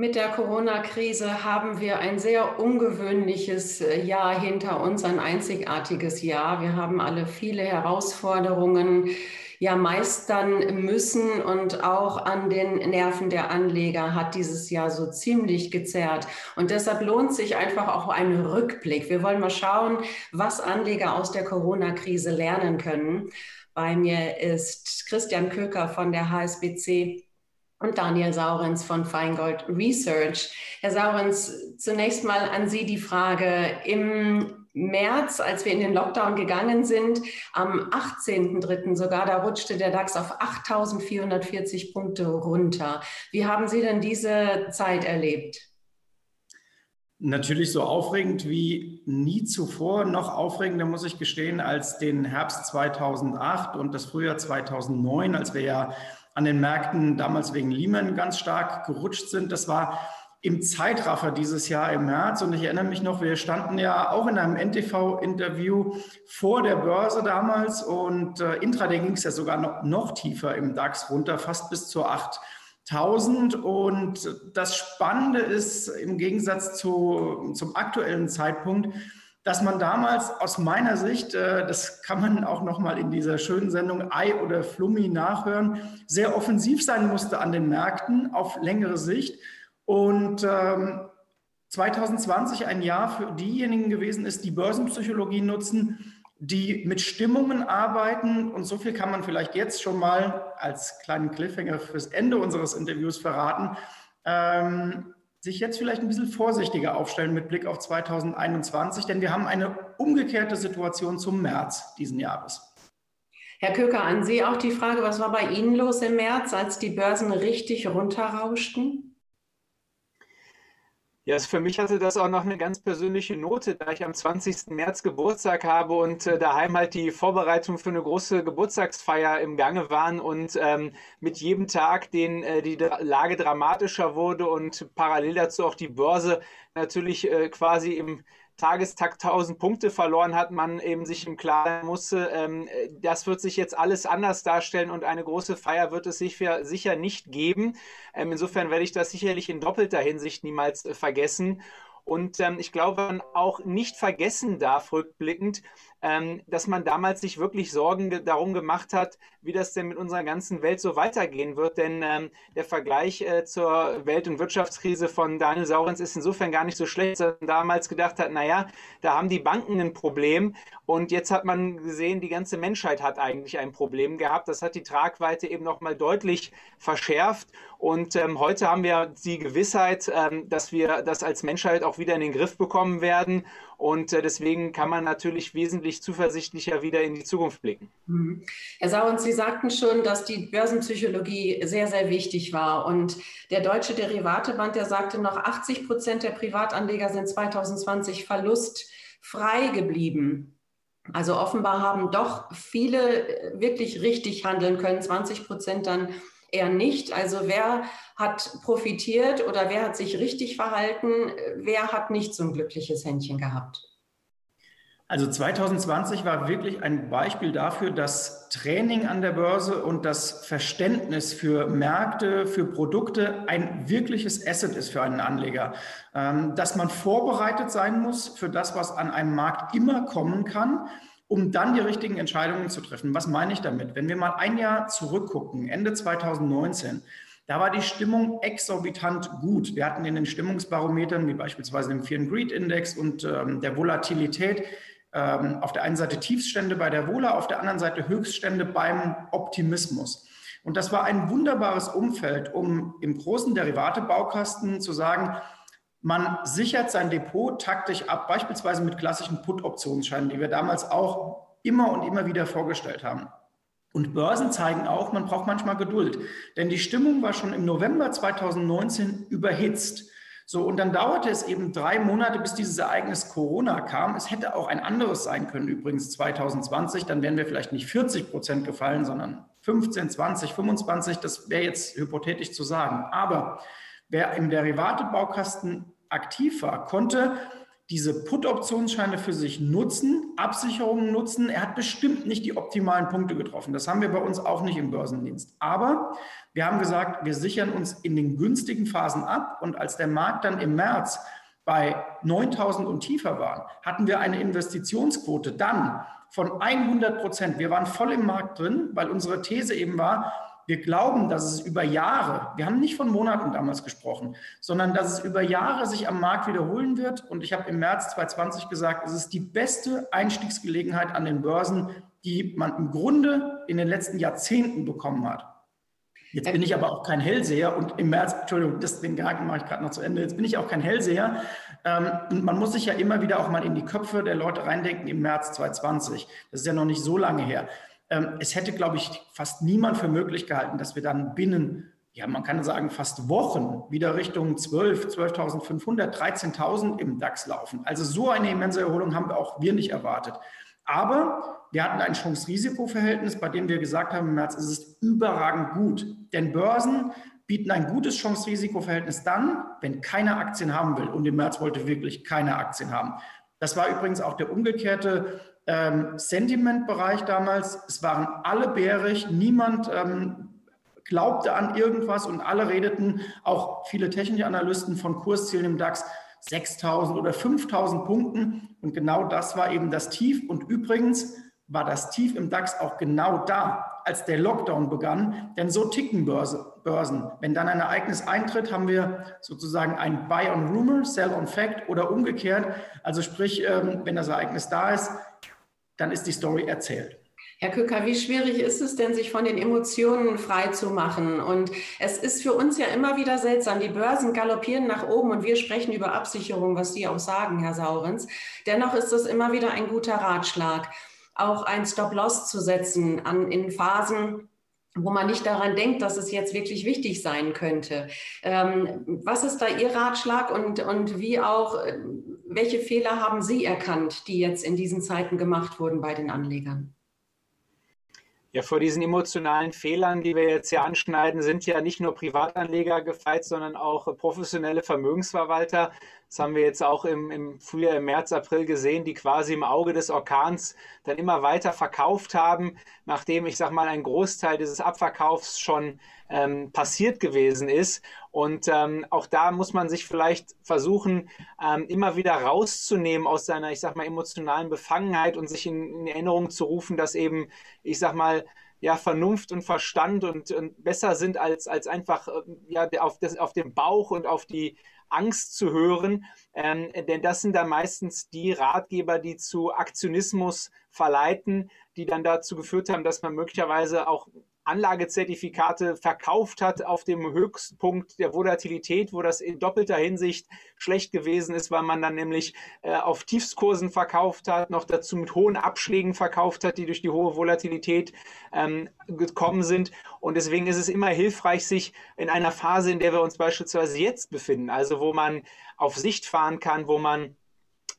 Mit der Corona-Krise haben wir ein sehr ungewöhnliches äh, Jahr hinter uns, ein einzigartiges Jahr. Wir haben alle viele Herausforderungen ja meistern müssen und auch an den Nerven der Anleger hat dieses Jahr so ziemlich gezerrt. Und deshalb lohnt sich einfach auch ein Rückblick. Wir wollen mal schauen, was Anleger aus der Corona-Krise lernen können. Bei mir ist Christian Köker von der HSBC und Daniel Saurenz von Feingold Research. Herr Saurenz, zunächst mal an Sie die Frage. Im März, als wir in den Lockdown gegangen sind, am 18.03. sogar, da rutschte der DAX auf 8.440 Punkte runter. Wie haben Sie denn diese Zeit erlebt? Natürlich so aufregend wie nie zuvor, noch aufregender muss ich gestehen als den Herbst 2008 und das Frühjahr 2009, als wir ja an den Märkten damals wegen Lehman ganz stark gerutscht sind. Das war im Zeitraffer dieses Jahr im März. Und ich erinnere mich noch, wir standen ja auch in einem NTV-Interview vor der Börse damals und äh, intraday ging es ja sogar noch, noch tiefer im DAX runter, fast bis zu 8000. Und das Spannende ist im Gegensatz zu, zum aktuellen Zeitpunkt, dass man damals aus meiner Sicht, äh, das kann man auch noch mal in dieser schönen Sendung Ei oder Flummi nachhören, sehr offensiv sein musste an den Märkten auf längere Sicht. Und ähm, 2020 ein Jahr für diejenigen gewesen ist, die Börsenpsychologie nutzen, die mit Stimmungen arbeiten. Und so viel kann man vielleicht jetzt schon mal als kleinen Cliffhanger fürs Ende unseres Interviews verraten. Ähm, sich jetzt vielleicht ein bisschen vorsichtiger aufstellen mit Blick auf 2021, denn wir haben eine umgekehrte Situation zum März diesen Jahres. Herr Köker, an Sie auch die Frage, was war bei Ihnen los im März, als die Börsen richtig runterrauschten? Ja, also für mich hatte das auch noch eine ganz persönliche Note, da ich am 20. März Geburtstag habe und äh, daheim halt die Vorbereitung für eine große Geburtstagsfeier im Gange waren und ähm, mit jedem Tag, den äh, die Lage dramatischer wurde und parallel dazu auch die Börse natürlich äh, quasi im Tagestakt 1000 Punkte verloren hat, man eben sich im Klaren musste, ähm, das wird sich jetzt alles anders darstellen und eine große Feier wird es sicher, sicher nicht geben. Ähm, insofern werde ich das sicherlich in doppelter Hinsicht niemals äh, vergessen. Und ähm, ich glaube, man auch nicht vergessen darf, rückblickend, ähm, dass man damals sich wirklich Sorgen ge darum gemacht hat, wie das denn mit unserer ganzen Welt so weitergehen wird. Denn ähm, der Vergleich äh, zur Welt- und Wirtschaftskrise von Daniel Saurens ist insofern gar nicht so schlecht, sondern damals gedacht hat, naja, da haben die Banken ein Problem und jetzt hat man gesehen, die ganze Menschheit hat eigentlich ein Problem gehabt. Das hat die Tragweite eben nochmal deutlich verschärft und ähm, heute haben wir die Gewissheit, ähm, dass wir das als Menschheit auch wieder in den Griff bekommen werden und äh, deswegen kann man natürlich wesentlich zuversichtlicher wieder in die Zukunft blicken. Mhm. Herr Sauens, Sie sagten schon, dass die Börsenpsychologie sehr, sehr wichtig war. Und der Deutsche Derivateband, der sagte noch, 80 Prozent der Privatanleger sind 2020 verlustfrei geblieben. Also offenbar haben doch viele wirklich richtig handeln können, 20 Prozent dann eher nicht. Also wer hat profitiert oder wer hat sich richtig verhalten, wer hat nicht so ein glückliches Händchen gehabt? Also 2020 war wirklich ein Beispiel dafür, dass Training an der Börse und das Verständnis für Märkte, für Produkte ein wirkliches Asset ist für einen Anleger. Ähm, dass man vorbereitet sein muss für das, was an einem Markt immer kommen kann um dann die richtigen Entscheidungen zu treffen. Was meine ich damit? Wenn wir mal ein Jahr zurückgucken, Ende 2019, da war die Stimmung exorbitant gut. Wir hatten in den Stimmungsbarometern, wie beispielsweise dem Fear and Greed Index und ähm, der Volatilität, ähm, auf der einen Seite Tiefstände bei der Wohler, auf der anderen Seite Höchststände beim Optimismus. Und das war ein wunderbares Umfeld, um im großen Derivatebaukasten zu sagen, man sichert sein Depot taktisch ab, beispielsweise mit klassischen Put-Optionsscheinen, die wir damals auch immer und immer wieder vorgestellt haben. Und Börsen zeigen auch, man braucht manchmal Geduld. Denn die Stimmung war schon im November 2019 überhitzt. So, und dann dauerte es eben drei Monate, bis dieses Ereignis Corona kam. Es hätte auch ein anderes sein können, übrigens 2020. Dann wären wir vielleicht nicht 40 Prozent gefallen, sondern 15, 20, 25. Das wäre jetzt hypothetisch zu sagen. Aber Wer im Derivatebaukasten aktiv war, konnte diese Put-Optionsscheine für sich nutzen, Absicherungen nutzen. Er hat bestimmt nicht die optimalen Punkte getroffen. Das haben wir bei uns auch nicht im Börsendienst. Aber wir haben gesagt, wir sichern uns in den günstigen Phasen ab. Und als der Markt dann im März bei 9000 und tiefer war, hatten wir eine Investitionsquote dann von 100 Prozent. Wir waren voll im Markt drin, weil unsere These eben war, wir glauben, dass es über Jahre, wir haben nicht von Monaten damals gesprochen, sondern dass es über Jahre sich am Markt wiederholen wird. Und ich habe im März 2020 gesagt, es ist die beste Einstiegsgelegenheit an den Börsen, die man im Grunde in den letzten Jahrzehnten bekommen hat. Jetzt bin ich aber auch kein Hellseher und im März, Entschuldigung, das, den Gedanken mache ich gerade noch zu Ende, jetzt bin ich auch kein Hellseher. Ähm, und man muss sich ja immer wieder auch mal in die Köpfe der Leute reindenken im März 2020. Das ist ja noch nicht so lange her. Ähm, es hätte, glaube ich, fast niemand für möglich gehalten, dass wir dann binnen, ja, man kann sagen, fast Wochen wieder Richtung 12, 12.500, 13.000 im DAX laufen. Also so eine immense Erholung haben auch wir nicht erwartet. Aber wir hatten ein Chance-Risiko-Verhältnis, bei dem wir gesagt haben, im März ist es überragend gut. Denn Börsen bieten ein gutes Chance-Risiko-Verhältnis dann, wenn keiner Aktien haben will. Und im März wollte wirklich keine Aktien haben. Das war übrigens auch der umgekehrte ähm, Sentiment-Bereich damals. Es waren alle bärig, niemand ähm, glaubte an irgendwas und alle redeten, auch viele technische Analysten von Kurszielen im DAX, 6000 oder 5000 Punkten. Und genau das war eben das Tief. Und übrigens war das Tief im DAX auch genau da, als der Lockdown begann. Denn so ticken Börsen. Wenn dann ein Ereignis eintritt, haben wir sozusagen ein Buy on Rumor, Sell on Fact oder umgekehrt. Also sprich, ähm, wenn das Ereignis da ist, dann ist die Story erzählt. Herr Köcker, wie schwierig ist es denn, sich von den Emotionen frei zu machen? Und es ist für uns ja immer wieder seltsam. Die Börsen galoppieren nach oben und wir sprechen über Absicherung, was Sie auch sagen, Herr Saurens. Dennoch ist es immer wieder ein guter Ratschlag, auch ein Stop-Loss zu setzen an, in Phasen, wo man nicht daran denkt, dass es jetzt wirklich wichtig sein könnte. Ähm, was ist da Ihr Ratschlag und, und wie auch, welche Fehler haben Sie erkannt, die jetzt in diesen Zeiten gemacht wurden bei den Anlegern? Ja, vor diesen emotionalen Fehlern, die wir jetzt hier anschneiden, sind ja nicht nur Privatanleger gefeit, sondern auch professionelle Vermögensverwalter. Das haben wir jetzt auch im, im Frühjahr, im März, April gesehen, die quasi im Auge des Orkans dann immer weiter verkauft haben, nachdem, ich sag mal, ein Großteil dieses Abverkaufs schon ähm, passiert gewesen ist. Und ähm, auch da muss man sich vielleicht versuchen, ähm, immer wieder rauszunehmen aus seiner, ich sag mal, emotionalen Befangenheit und sich in, in Erinnerung zu rufen, dass eben, ich sag mal, ja, Vernunft und Verstand und, und besser sind als, als einfach äh, ja, auf, das, auf den Bauch und auf die Angst zu hören, ähm, denn das sind dann meistens die Ratgeber, die zu Aktionismus verleiten, die dann dazu geführt haben, dass man möglicherweise auch Anlagezertifikate verkauft hat auf dem Höchstpunkt der Volatilität, wo das in doppelter Hinsicht schlecht gewesen ist, weil man dann nämlich äh, auf Tiefskursen verkauft hat, noch dazu mit hohen Abschlägen verkauft hat, die durch die hohe Volatilität ähm, gekommen sind. Und deswegen ist es immer hilfreich, sich in einer Phase, in der wir uns beispielsweise jetzt befinden, also wo man auf Sicht fahren kann, wo man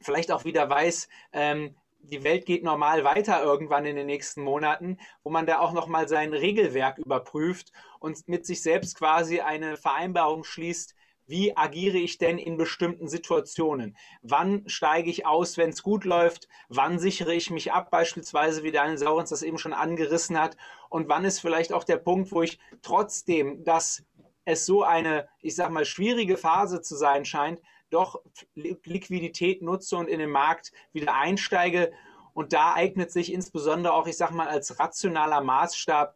vielleicht auch wieder weiß, ähm, die Welt geht normal weiter irgendwann in den nächsten Monaten, wo man da auch nochmal sein Regelwerk überprüft und mit sich selbst quasi eine Vereinbarung schließt, wie agiere ich denn in bestimmten Situationen? Wann steige ich aus, wenn es gut läuft? Wann sichere ich mich ab, beispielsweise, wie Daniel Saurens das eben schon angerissen hat? Und wann ist vielleicht auch der Punkt, wo ich trotzdem, dass es so eine, ich sag mal, schwierige Phase zu sein scheint, doch Liquidität nutze und in den Markt wieder einsteige. Und da eignet sich insbesondere auch, ich sage mal, als rationaler Maßstab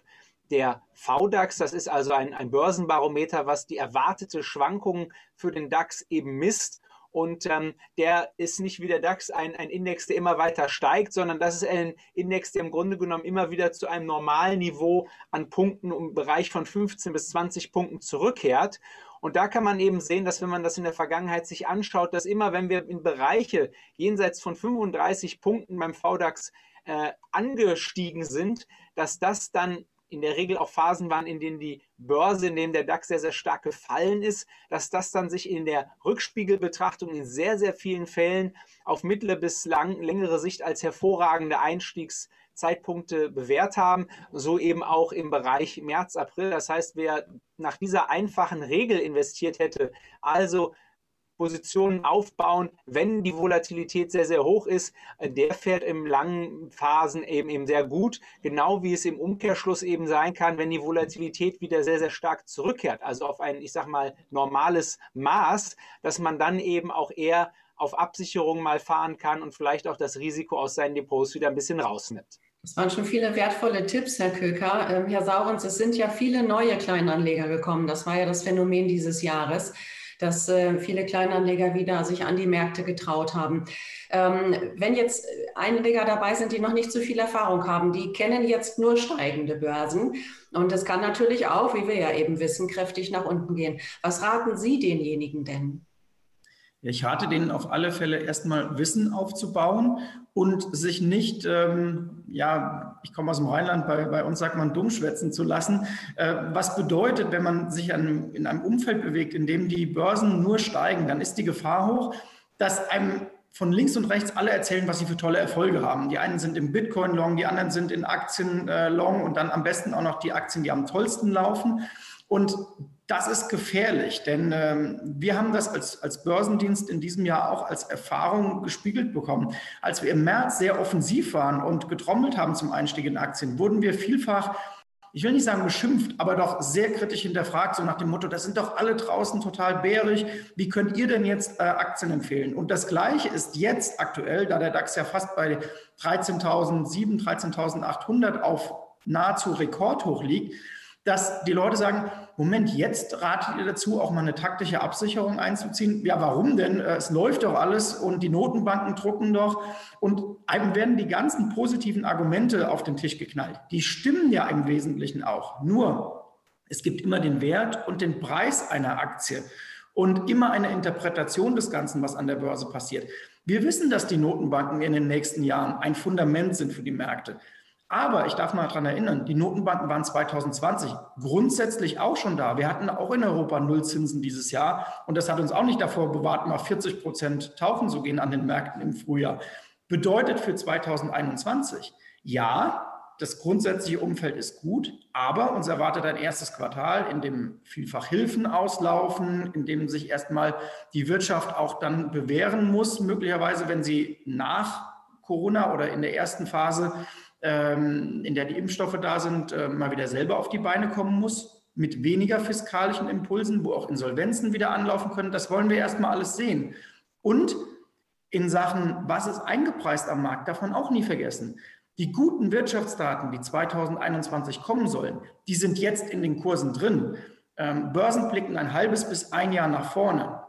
der VDAX. Das ist also ein, ein Börsenbarometer, was die erwartete Schwankung für den DAX eben misst. Und ähm, der ist nicht wie der DAX ein, ein Index, der immer weiter steigt, sondern das ist ein Index, der im Grunde genommen immer wieder zu einem normalen Niveau an Punkten im Bereich von 15 bis 20 Punkten zurückkehrt. Und da kann man eben sehen, dass wenn man das in der Vergangenheit sich anschaut, dass immer, wenn wir in Bereiche jenseits von 35 Punkten beim VDAX äh, angestiegen sind, dass das dann in der Regel auch Phasen waren, in denen die Börse, in denen der DAX sehr, sehr stark gefallen ist, dass das dann sich in der Rückspiegelbetrachtung in sehr, sehr vielen Fällen auf mittlere bis lang, längere Sicht als hervorragende Einstiegs- Zeitpunkte bewährt haben, so eben auch im Bereich März, April. Das heißt, wer nach dieser einfachen Regel investiert hätte, also Positionen aufbauen, wenn die Volatilität sehr, sehr hoch ist. Der fährt in langen Phasen eben, eben sehr gut, genau wie es im Umkehrschluss eben sein kann, wenn die Volatilität wieder sehr, sehr stark zurückkehrt, also auf ein, ich sag mal, normales Maß, dass man dann eben auch eher auf Absicherung mal fahren kann und vielleicht auch das Risiko aus seinen Depots wieder ein bisschen rausnimmt. Das waren schon viele wertvolle Tipps, Herr Köker. Ähm, Herr Saurens, es sind ja viele neue Kleinanleger gekommen. Das war ja das Phänomen dieses Jahres dass äh, viele Kleinanleger wieder sich an die Märkte getraut haben. Ähm, wenn jetzt Einleger dabei sind, die noch nicht so viel Erfahrung haben, die kennen jetzt nur steigende Börsen. Und das kann natürlich auch, wie wir ja eben wissen, kräftig nach unten gehen. Was raten Sie denjenigen denn? Ich rate denen auf alle Fälle erstmal Wissen aufzubauen und sich nicht, ähm, ja, ich komme aus dem Rheinland, bei, bei uns sagt man, dummschwätzen zu lassen. Äh, was bedeutet, wenn man sich an, in einem Umfeld bewegt, in dem die Börsen nur steigen, dann ist die Gefahr hoch, dass einem von links und rechts alle erzählen, was sie für tolle Erfolge haben. Die einen sind im Bitcoin-Long, die anderen sind in Aktien-Long äh, und dann am besten auch noch die Aktien, die am tollsten laufen. Und das ist gefährlich, denn ähm, wir haben das als, als Börsendienst in diesem Jahr auch als Erfahrung gespiegelt bekommen. Als wir im März sehr offensiv waren und getrommelt haben zum Einstieg in Aktien, wurden wir vielfach, ich will nicht sagen beschimpft, aber doch sehr kritisch hinterfragt, so nach dem Motto, das sind doch alle draußen total bärig. Wie könnt ihr denn jetzt äh, Aktien empfehlen? Und das Gleiche ist jetzt aktuell, da der DAX ja fast bei 13.700, 13.800 auf nahezu Rekordhoch liegt, dass die Leute sagen, Moment, jetzt ratet ihr dazu, auch mal eine taktische Absicherung einzuziehen. Ja, warum denn? Äh, es läuft doch alles und die Notenbanken drucken doch. Und einem werden die ganzen positiven Argumente auf den Tisch geknallt. Die stimmen ja im Wesentlichen auch. Nur, es gibt immer den Wert und den Preis einer Aktie und immer eine Interpretation des Ganzen, was an der Börse passiert. Wir wissen, dass die Notenbanken in den nächsten Jahren ein Fundament sind für die Märkte. Aber ich darf mal daran erinnern, die Notenbanken waren 2020 grundsätzlich auch schon da. Wir hatten auch in Europa Nullzinsen dieses Jahr und das hat uns auch nicht davor bewahrt, mal 40 Prozent tauchen zu gehen an den Märkten im Frühjahr. Bedeutet für 2021, ja, das grundsätzliche Umfeld ist gut, aber uns erwartet ein erstes Quartal, in dem vielfach Hilfen auslaufen, in dem sich erstmal die Wirtschaft auch dann bewähren muss, möglicherweise, wenn sie nach Corona oder in der ersten Phase in der die Impfstoffe da sind, äh, mal wieder selber auf die Beine kommen muss, mit weniger fiskalischen Impulsen, wo auch Insolvenzen wieder anlaufen können. Das wollen wir erstmal alles sehen. Und in Sachen, was ist eingepreist am Markt, man auch nie vergessen. Die guten Wirtschaftsdaten, die 2021 kommen sollen, die sind jetzt in den Kursen drin. Ähm, Börsen blicken ein halbes bis ein Jahr nach vorne.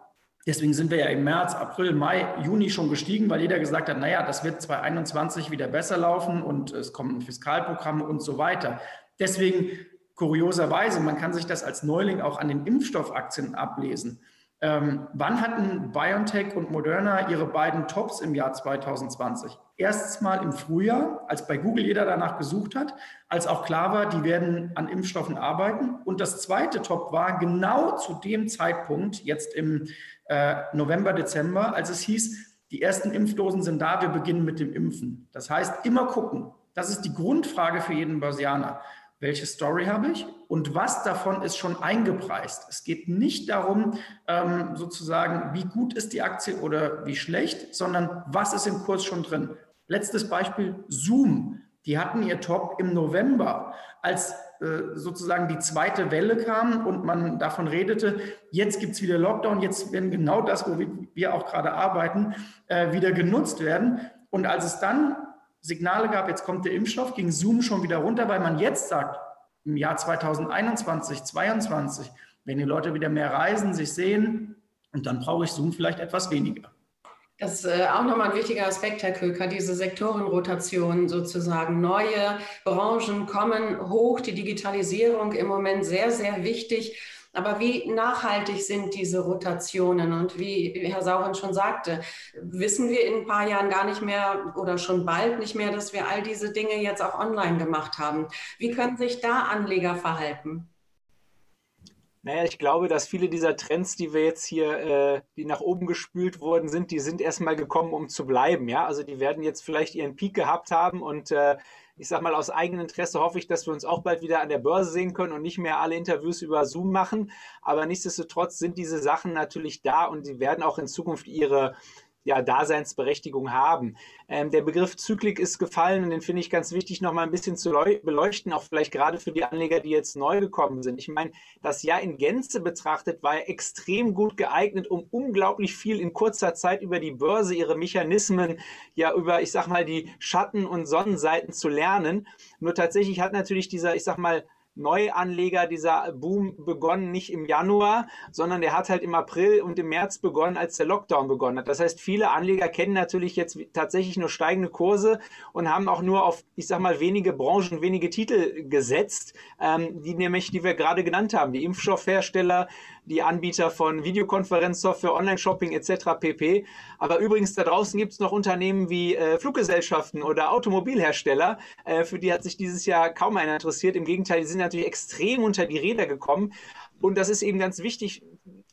Deswegen sind wir ja im März, April, Mai, Juni schon gestiegen, weil jeder gesagt hat, naja, das wird 2021 wieder besser laufen und es kommen Fiskalprogramme und so weiter. Deswegen kurioserweise, man kann sich das als Neuling auch an den Impfstoffaktien ablesen. Ähm, wann hatten BioNTech und Moderna ihre beiden Tops im Jahr 2020? Erstens mal im Frühjahr, als bei Google jeder danach gesucht hat, als auch klar war, die werden an Impfstoffen arbeiten. Und das zweite Top war genau zu dem Zeitpunkt, jetzt im äh, November, Dezember, als es hieß, die ersten Impfdosen sind da, wir beginnen mit dem Impfen. Das heißt, immer gucken. Das ist die Grundfrage für jeden Börsianer. Welche Story habe ich und was davon ist schon eingepreist? Es geht nicht darum, ähm, sozusagen, wie gut ist die Aktie oder wie schlecht, sondern was ist im Kurs schon drin. Letztes Beispiel, Zoom. Die hatten ihr Top im November, als äh, sozusagen die zweite Welle kam und man davon redete, jetzt gibt es wieder Lockdown, jetzt werden genau das, wo wir auch gerade arbeiten, äh, wieder genutzt werden. Und als es dann Signale gab, jetzt kommt der Impfstoff, ging Zoom schon wieder runter, weil man jetzt sagt, im Jahr 2021, 2022, wenn die Leute wieder mehr reisen, sich sehen, und dann brauche ich Zoom vielleicht etwas weniger. Das ist äh, auch nochmal ein wichtiger Aspekt, Herr Köker, diese Sektorenrotation sozusagen. Neue Branchen kommen hoch, die Digitalisierung im Moment sehr, sehr wichtig. Aber wie nachhaltig sind diese Rotationen? Und wie Herr Sauren schon sagte, wissen wir in ein paar Jahren gar nicht mehr oder schon bald nicht mehr, dass wir all diese Dinge jetzt auch online gemacht haben. Wie können sich da Anleger verhalten? Naja, ich glaube, dass viele dieser Trends, die wir jetzt hier, äh, die nach oben gespült worden sind, die sind erstmal gekommen, um zu bleiben. Ja, also die werden jetzt vielleicht ihren Peak gehabt haben und äh, ich sag mal, aus eigenem Interesse hoffe ich, dass wir uns auch bald wieder an der Börse sehen können und nicht mehr alle Interviews über Zoom machen. Aber nichtsdestotrotz sind diese Sachen natürlich da und sie werden auch in Zukunft ihre ja, Daseinsberechtigung haben. Ähm, der Begriff Zyklik ist gefallen und den finde ich ganz wichtig, noch mal ein bisschen zu beleuchten, auch vielleicht gerade für die Anleger, die jetzt neu gekommen sind. Ich meine, das Jahr in Gänze betrachtet war ja extrem gut geeignet, um unglaublich viel in kurzer Zeit über die Börse, ihre Mechanismen, ja über, ich sag mal, die Schatten- und Sonnenseiten zu lernen. Nur tatsächlich hat natürlich dieser, ich sag mal, Neuanleger, dieser Boom begonnen nicht im Januar, sondern der hat halt im April und im März begonnen, als der Lockdown begonnen hat. Das heißt, viele Anleger kennen natürlich jetzt tatsächlich nur steigende Kurse und haben auch nur auf, ich sag mal, wenige Branchen, wenige Titel gesetzt, ähm, die nämlich, die wir gerade genannt haben, die Impfstoffhersteller, die Anbieter von Videokonferenzsoftware, Online-Shopping etc. pp. Aber übrigens da draußen gibt es noch Unternehmen wie äh, Fluggesellschaften oder Automobilhersteller, äh, für die hat sich dieses Jahr kaum einer interessiert. Im Gegenteil, die sind natürlich extrem unter die Räder gekommen. Und das ist eben ganz wichtig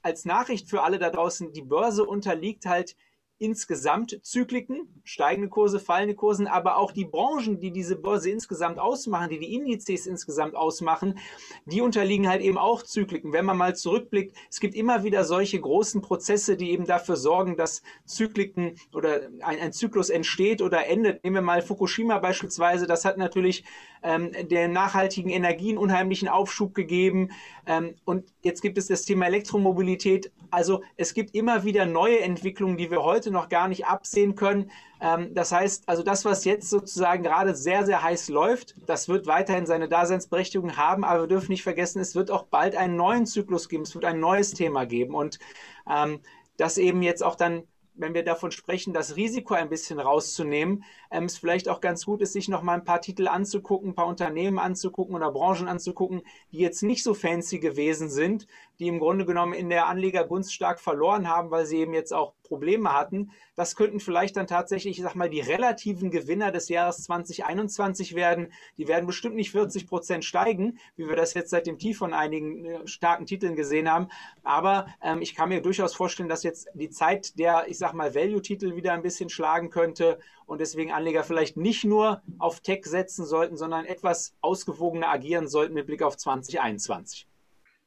als Nachricht für alle da draußen. Die Börse unterliegt halt insgesamt Zykliken, steigende Kurse, fallende Kursen, aber auch die Branchen, die diese Börse insgesamt ausmachen, die die Indizes insgesamt ausmachen, die unterliegen halt eben auch Zykliken. Wenn man mal zurückblickt, es gibt immer wieder solche großen Prozesse, die eben dafür sorgen, dass Zykliken oder ein, ein Zyklus entsteht oder endet. Nehmen wir mal Fukushima beispielsweise, das hat natürlich ähm, der nachhaltigen Energien unheimlichen Aufschub gegeben. Ähm, und jetzt gibt es das Thema Elektromobilität. Also es gibt immer wieder neue Entwicklungen, die wir heute noch gar nicht absehen können. Ähm, das heißt, also das, was jetzt sozusagen gerade sehr, sehr heiß läuft, das wird weiterhin seine Daseinsberechtigung haben, aber wir dürfen nicht vergessen, es wird auch bald einen neuen Zyklus geben, es wird ein neues Thema geben. Und ähm, das eben jetzt auch dann wenn wir davon sprechen, das Risiko ein bisschen rauszunehmen, ähm, es vielleicht auch ganz gut ist, sich noch mal ein paar Titel anzugucken, ein paar Unternehmen anzugucken oder Branchen anzugucken, die jetzt nicht so fancy gewesen sind, die im Grunde genommen in der Anlegergunst stark verloren haben, weil sie eben jetzt auch Probleme hatten. Das könnten vielleicht dann tatsächlich, ich sag mal, die relativen Gewinner des Jahres 2021 werden. Die werden bestimmt nicht 40 Prozent steigen, wie wir das jetzt seit dem Tief von einigen äh, starken Titeln gesehen haben. Aber ähm, ich kann mir durchaus vorstellen, dass jetzt die Zeit der, ich sag mal, Value-Titel wieder ein bisschen schlagen könnte und deswegen Anleger vielleicht nicht nur auf Tech setzen sollten, sondern etwas ausgewogener agieren sollten mit Blick auf 2021.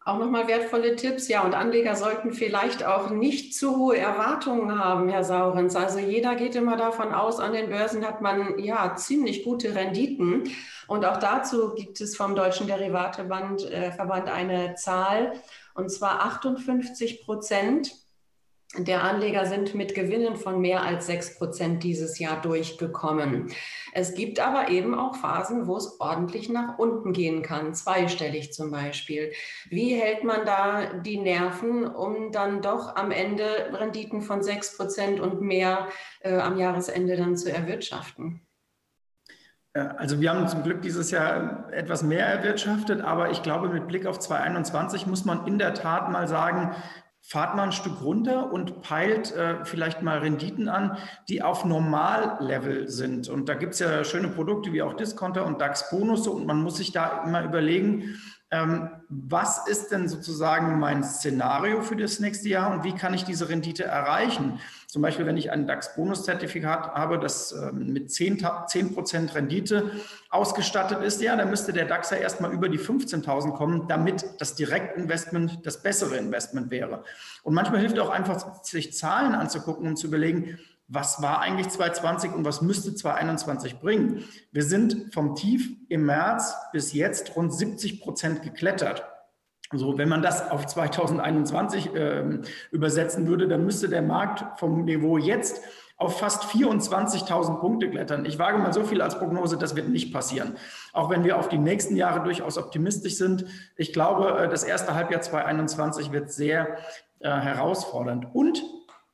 Auch nochmal wertvolle Tipps. Ja, und Anleger sollten vielleicht auch nicht zu hohe Erwartungen haben, Herr Saurens. Also jeder geht immer davon aus, an den Börsen hat man ja ziemlich gute Renditen. Und auch dazu gibt es vom Deutschen Derivateverband äh, eine Zahl, und zwar 58 Prozent der Anleger sind mit Gewinnen von mehr als sechs Prozent dieses Jahr durchgekommen. Es gibt aber eben auch Phasen, wo es ordentlich nach unten gehen kann, zweistellig zum Beispiel. Wie hält man da die Nerven, um dann doch am Ende Renditen von sechs Prozent und mehr äh, am Jahresende dann zu erwirtschaften? Also wir haben zum Glück dieses Jahr etwas mehr erwirtschaftet, aber ich glaube, mit Blick auf 2021 muss man in der Tat mal sagen, fahrt mal ein Stück runter und peilt äh, vielleicht mal Renditen an, die auf Normallevel sind. Und da gibt es ja schöne Produkte wie auch Discounter und DAX-Bonusse und man muss sich da immer überlegen, was ist denn sozusagen mein Szenario für das nächste Jahr und wie kann ich diese Rendite erreichen? Zum Beispiel, wenn ich ein DAX-Bonus-Zertifikat habe, das ähm, mit 10%, 10 Rendite ausgestattet ist, ja, dann müsste der DAX ja erstmal über die 15.000 kommen, damit das Direktinvestment das bessere Investment wäre. Und manchmal hilft auch einfach, sich Zahlen anzugucken und zu überlegen, was war eigentlich 2020 und was müsste 2021 bringen. Wir sind vom Tief im März bis jetzt rund 70 Prozent geklettert. So, wenn man das auf 2021 äh, übersetzen würde, dann müsste der Markt vom Niveau jetzt auf fast 24.000 Punkte klettern. Ich wage mal so viel als Prognose, das wird nicht passieren. Auch wenn wir auf die nächsten Jahre durchaus optimistisch sind. Ich glaube, äh, das erste Halbjahr 2021 wird sehr äh, herausfordernd. Und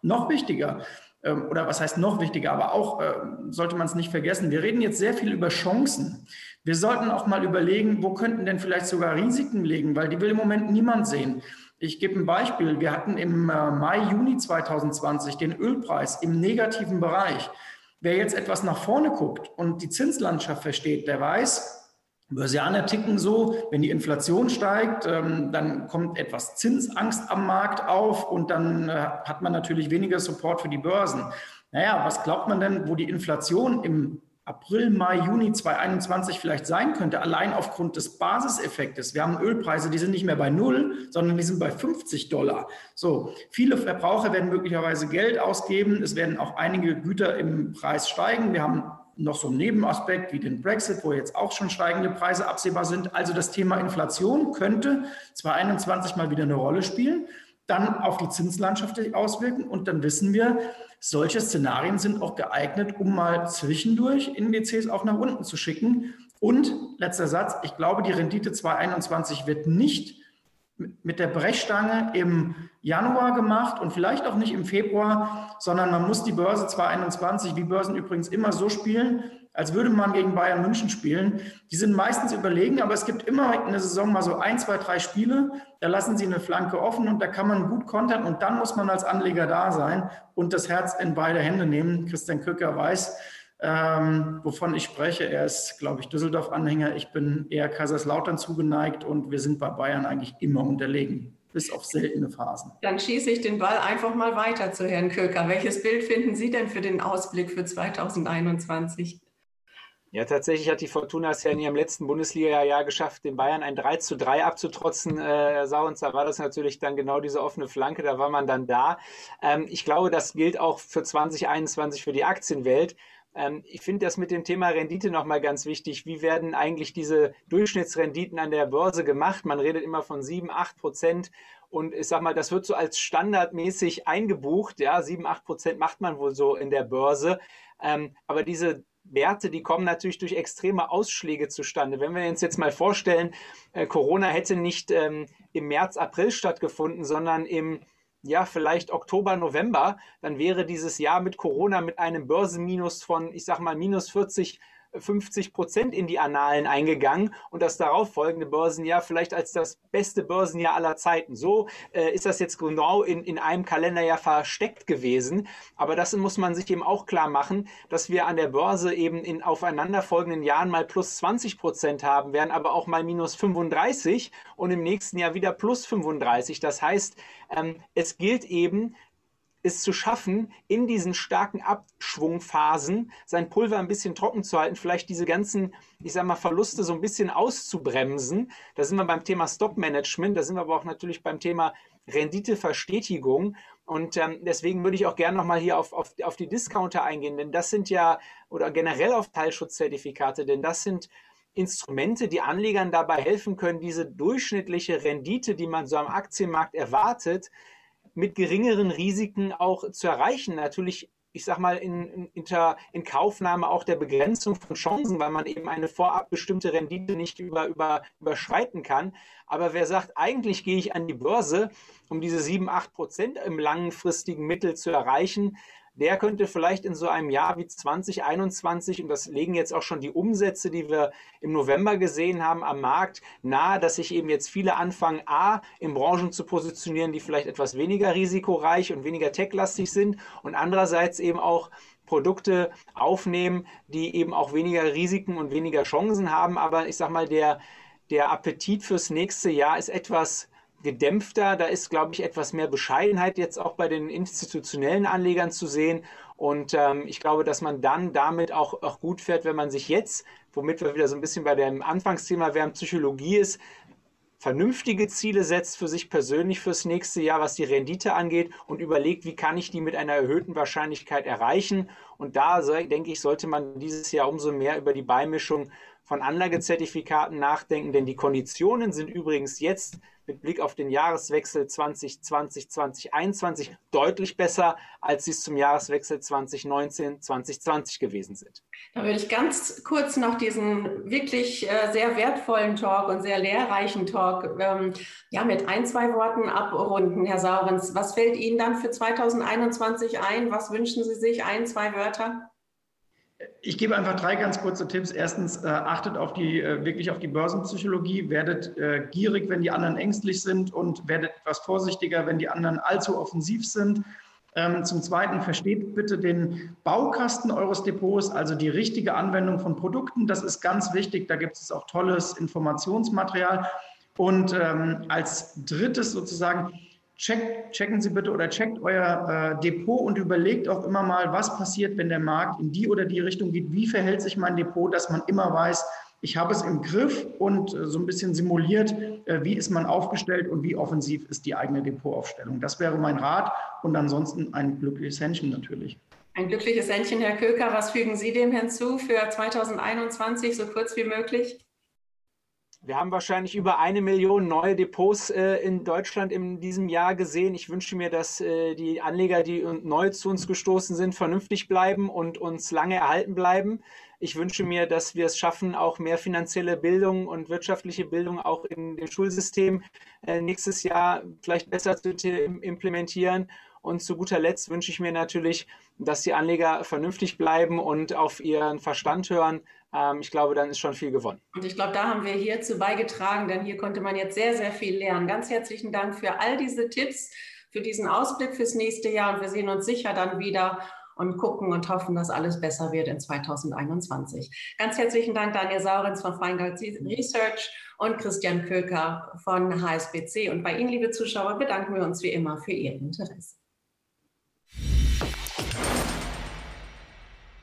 noch wichtiger, oder was heißt noch wichtiger, aber auch äh, sollte man es nicht vergessen, wir reden jetzt sehr viel über Chancen. Wir sollten auch mal überlegen, wo könnten denn vielleicht sogar Risiken liegen, weil die will im Moment niemand sehen. Ich gebe ein Beispiel. Wir hatten im äh, Mai, Juni 2020 den Ölpreis im negativen Bereich. Wer jetzt etwas nach vorne guckt und die Zinslandschaft versteht, der weiß, Börsianer ticken so, wenn die Inflation steigt, ähm, dann kommt etwas Zinsangst am Markt auf und dann äh, hat man natürlich weniger Support für die Börsen. Naja, was glaubt man denn, wo die Inflation im April, Mai, Juni 2021 vielleicht sein könnte, allein aufgrund des Basiseffektes. Wir haben Ölpreise, die sind nicht mehr bei null, sondern die sind bei 50 Dollar. So, viele Verbraucher werden möglicherweise Geld ausgeben. Es werden auch einige Güter im Preis steigen. Wir haben noch so einen Nebenaspekt wie den Brexit, wo jetzt auch schon steigende Preise absehbar sind. Also das Thema Inflation könnte 2021 mal wieder eine Rolle spielen, dann auf die Zinslandschaft auswirken und dann wissen wir, solche Szenarien sind auch geeignet, um mal zwischendurch Indizes auch nach unten zu schicken. Und letzter Satz, ich glaube, die Rendite 2021 wird nicht mit der Brechstange im Januar gemacht und vielleicht auch nicht im Februar, sondern man muss die Börse 2021, wie Börsen übrigens immer so spielen, als würde man gegen Bayern München spielen. Die sind meistens überlegen, aber es gibt immer in der Saison mal so ein, zwei, drei Spiele, da lassen sie eine Flanke offen und da kann man gut kontern und dann muss man als Anleger da sein und das Herz in beide Hände nehmen. Christian Köcker weiß, ähm, wovon ich spreche. Er ist, glaube ich, Düsseldorf-Anhänger. Ich bin eher Kaiserslautern zugeneigt und wir sind bei Bayern eigentlich immer unterlegen, bis auf seltene Phasen. Dann schieße ich den Ball einfach mal weiter zu Herrn Köker. Welches Bild finden Sie denn für den Ausblick für 2021? Ja, tatsächlich hat die Fortuna es ja in ihrem letzten Bundesliga-Jahr geschafft, den Bayern ein 3 zu 3 abzutrotzen. Äh, Herr Sauens, da war das natürlich dann genau diese offene Flanke, da war man dann da. Ähm, ich glaube, das gilt auch für 2021 für die Aktienwelt. Ähm, ich finde das mit dem Thema Rendite nochmal ganz wichtig. Wie werden eigentlich diese Durchschnittsrenditen an der Börse gemacht? Man redet immer von 7, 8 Prozent. Und ich sag mal, das wird so als standardmäßig eingebucht. Ja, 7, 8 Prozent macht man wohl so in der Börse. Ähm, aber diese Werte, die kommen natürlich durch extreme Ausschläge zustande. Wenn wir uns jetzt mal vorstellen, äh, Corona hätte nicht ähm, im März, April stattgefunden, sondern im ja, vielleicht Oktober, November, dann wäre dieses Jahr mit Corona mit einem Börsenminus von, ich sag mal, minus 40 50 Prozent in die Annalen eingegangen und das darauffolgende Börsenjahr vielleicht als das beste Börsenjahr aller Zeiten. So äh, ist das jetzt genau in, in einem Kalenderjahr versteckt gewesen. Aber das muss man sich eben auch klar machen, dass wir an der Börse eben in aufeinanderfolgenden Jahren mal plus 20 Prozent haben werden, aber auch mal minus 35 und im nächsten Jahr wieder plus 35. Das heißt, ähm, es gilt eben, es zu schaffen, in diesen starken Abschwungphasen sein Pulver ein bisschen trocken zu halten, vielleicht diese ganzen, ich sag mal, Verluste so ein bisschen auszubremsen. Da sind wir beim Thema Stop-Management, da sind wir aber auch natürlich beim Thema Renditeverstetigung. Und ähm, deswegen würde ich auch gerne nochmal hier auf, auf, auf die Discounter eingehen, denn das sind ja, oder generell auf Teilschutzzertifikate, denn das sind Instrumente, die Anlegern dabei helfen können, diese durchschnittliche Rendite, die man so am Aktienmarkt erwartet, mit geringeren Risiken auch zu erreichen. Natürlich, ich sag mal, in, in, in Kaufnahme auch der Begrenzung von Chancen, weil man eben eine vorab bestimmte Rendite nicht über, über, überschreiten kann. Aber wer sagt, eigentlich gehe ich an die Börse, um diese 7, 8 Prozent im langfristigen Mittel zu erreichen, der könnte vielleicht in so einem Jahr wie 2021, und das legen jetzt auch schon die Umsätze, die wir im November gesehen haben, am Markt nahe, dass sich eben jetzt viele anfangen, A, in Branchen zu positionieren, die vielleicht etwas weniger risikoreich und weniger techlastig sind und andererseits eben auch Produkte aufnehmen, die eben auch weniger Risiken und weniger Chancen haben. Aber ich sage mal, der, der Appetit fürs nächste Jahr ist etwas gedämpfter. Da ist, glaube ich, etwas mehr Bescheidenheit jetzt auch bei den institutionellen Anlegern zu sehen. Und ähm, ich glaube, dass man dann damit auch, auch gut fährt, wenn man sich jetzt, womit wir wieder so ein bisschen bei dem Anfangsthema während Psychologie ist, vernünftige Ziele setzt für sich persönlich fürs nächste Jahr, was die Rendite angeht und überlegt, wie kann ich die mit einer erhöhten Wahrscheinlichkeit erreichen. Und da, denke ich, sollte man dieses Jahr umso mehr über die Beimischung von Anlagezertifikaten nachdenken, denn die Konditionen sind übrigens jetzt mit Blick auf den Jahreswechsel 2020, 2021 deutlich besser, als sie es zum Jahreswechsel 2019, 2020 gewesen sind. Da würde ich ganz kurz noch diesen wirklich äh, sehr wertvollen Talk und sehr lehrreichen Talk ähm, ja, mit ein, zwei Worten abrunden, Herr Saurens. Was fällt Ihnen dann für 2021 ein? Was wünschen Sie sich? Ein, zwei Wörter? Ich gebe einfach drei ganz kurze Tipps. Erstens, äh, achtet auf die, äh, wirklich auf die Börsenpsychologie, werdet äh, gierig, wenn die anderen ängstlich sind und werdet etwas vorsichtiger, wenn die anderen allzu offensiv sind. Ähm, zum Zweiten, versteht bitte den Baukasten eures Depots, also die richtige Anwendung von Produkten. Das ist ganz wichtig. Da gibt es auch tolles Informationsmaterial. Und ähm, als drittes sozusagen, check, checken Sie bitte oder checkt euer äh, Depot und überlegt auch immer mal, was passiert, wenn der Markt in die oder die Richtung geht. Wie verhält sich mein Depot, dass man immer weiß, ich habe es im Griff und äh, so ein bisschen simuliert, äh, wie ist man aufgestellt und wie offensiv ist die eigene Depotaufstellung. Das wäre mein Rat und ansonsten ein glückliches Händchen natürlich. Ein glückliches Händchen, Herr Köker. Was fügen Sie dem hinzu für 2021, so kurz wie möglich? Wir haben wahrscheinlich über eine Million neue Depots äh, in Deutschland in diesem Jahr gesehen. Ich wünsche mir, dass äh, die Anleger, die neu zu uns gestoßen sind, vernünftig bleiben und uns lange erhalten bleiben. Ich wünsche mir, dass wir es schaffen, auch mehr finanzielle Bildung und wirtschaftliche Bildung auch in dem Schulsystem äh, nächstes Jahr vielleicht besser zu implementieren. Und zu guter Letzt wünsche ich mir natürlich, dass die Anleger vernünftig bleiben und auf ihren Verstand hören. Ähm, ich glaube, dann ist schon viel gewonnen. Und ich glaube, da haben wir hierzu beigetragen, denn hier konnte man jetzt sehr, sehr viel lernen. Ganz herzlichen Dank für all diese Tipps, für diesen Ausblick fürs nächste Jahr. Und wir sehen uns sicher dann wieder und gucken und hoffen, dass alles besser wird in 2021. Ganz herzlichen Dank, Daniel Saurens von Feingold Research und Christian Köker von HSBC. Und bei Ihnen, liebe Zuschauer, bedanken wir uns wie immer für Ihr Interesse.